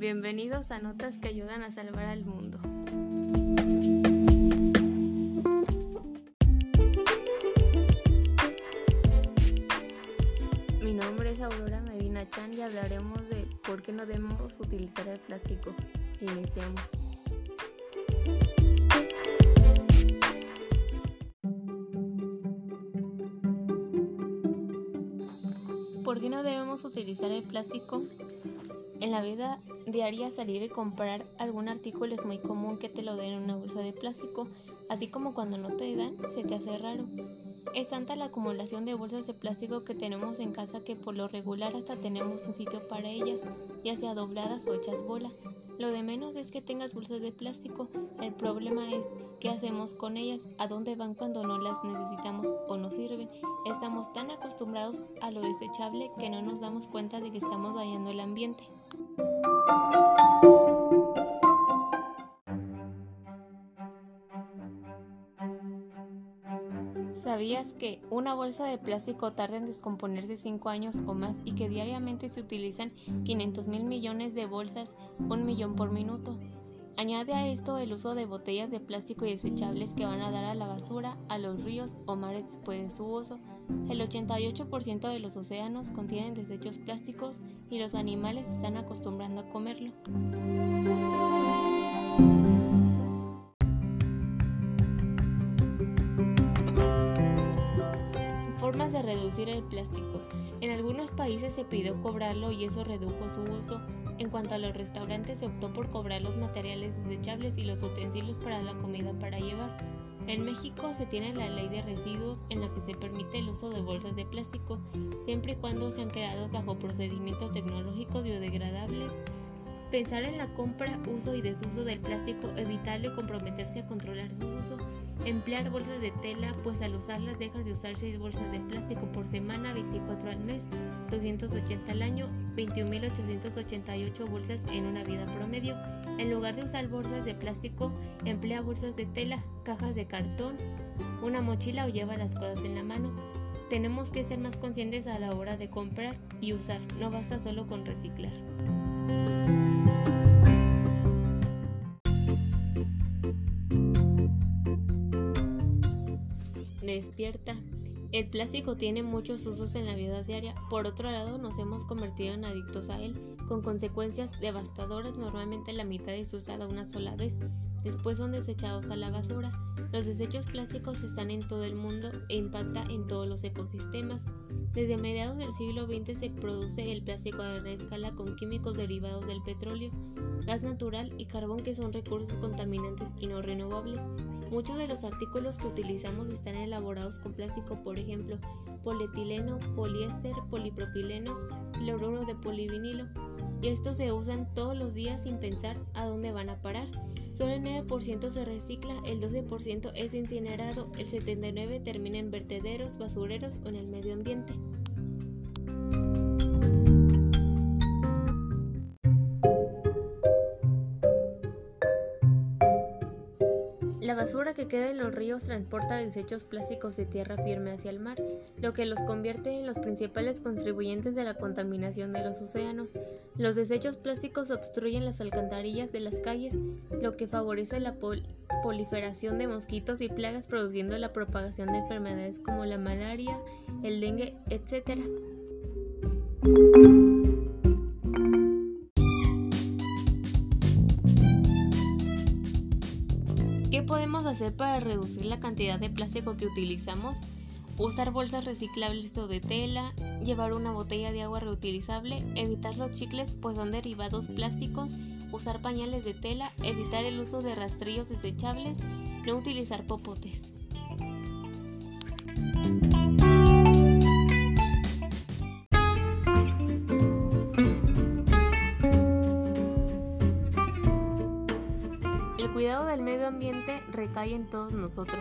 Bienvenidos a Notas que ayudan a salvar al mundo. Mi nombre es Aurora Medina Chan y hablaremos de por qué no debemos utilizar el plástico. Iniciamos. ¿Por qué no debemos utilizar el plástico? En la vida diaria salir y comprar algún artículo es muy común que te lo den en una bolsa de plástico, así como cuando no te dan se te hace raro. Es tanta la acumulación de bolsas de plástico que tenemos en casa que por lo regular hasta tenemos un sitio para ellas, ya sea dobladas o hechas bola. Lo de menos es que tengas bolsas de plástico, el problema es qué hacemos con ellas, a dónde van cuando no las necesitamos o no sirven. Estamos tan acostumbrados a lo desechable que no nos damos cuenta de que estamos dañando el ambiente. ¿Sabías que una bolsa de plástico tarda en descomponerse 5 años o más y que diariamente se utilizan 500 mil millones de bolsas, un millón por minuto? Añade a esto el uso de botellas de plástico y desechables que van a dar a la basura, a los ríos o mares después de su uso. El 88% de los océanos contienen desechos plásticos y los animales están acostumbrando a comerlo. Reducir el plástico. En algunos países se pidió cobrarlo y eso redujo su uso. En cuanto a los restaurantes se optó por cobrar los materiales desechables y los utensilios para la comida para llevar. En México se tiene la ley de residuos en la que se permite el uso de bolsas de plástico, siempre y cuando sean creados bajo procedimientos tecnológicos biodegradables. Pensar en la compra, uso y desuso del plástico, evitarlo y comprometerse a controlar su uso. Emplear bolsas de tela, pues al usarlas dejas de usar 6 bolsas de plástico por semana, 24 al mes, 280 al año, 21.888 bolsas en una vida promedio. En lugar de usar bolsas de plástico, emplea bolsas de tela, cajas de cartón, una mochila o lleva las cosas en la mano. Tenemos que ser más conscientes a la hora de comprar y usar, no basta solo con reciclar. Despierta. El plástico tiene muchos usos en la vida diaria, por otro lado nos hemos convertido en adictos a él, con consecuencias devastadoras, normalmente la mitad es usada una sola vez, después son desechados a la basura. Los desechos plásticos están en todo el mundo e impacta en todos los ecosistemas. Desde mediados del siglo XX se produce el plástico a gran escala con químicos derivados del petróleo, gas natural y carbón que son recursos contaminantes y no renovables. Muchos de los artículos que utilizamos están elaborados con plástico, por ejemplo, polietileno, poliéster, polipropileno, cloruro de polivinilo, y estos se usan todos los días sin pensar a dónde van a parar. Solo el 9% se recicla, el 12% es incinerado, el 79% termina en vertederos, basureros o en el medio ambiente. Basura que queda en los ríos transporta desechos plásticos de tierra firme hacia el mar, lo que los convierte en los principales contribuyentes de la contaminación de los océanos. Los desechos plásticos obstruyen las alcantarillas de las calles, lo que favorece la proliferación de mosquitos y plagas produciendo la propagación de enfermedades como la malaria, el dengue, etc. ¿Qué podemos hacer para reducir la cantidad de plástico que utilizamos? Usar bolsas reciclables o de tela, llevar una botella de agua reutilizable, evitar los chicles pues son derivados plásticos, usar pañales de tela, evitar el uso de rastrillos desechables, no utilizar popotes. El cuidado del medio ambiente recae en todos nosotros.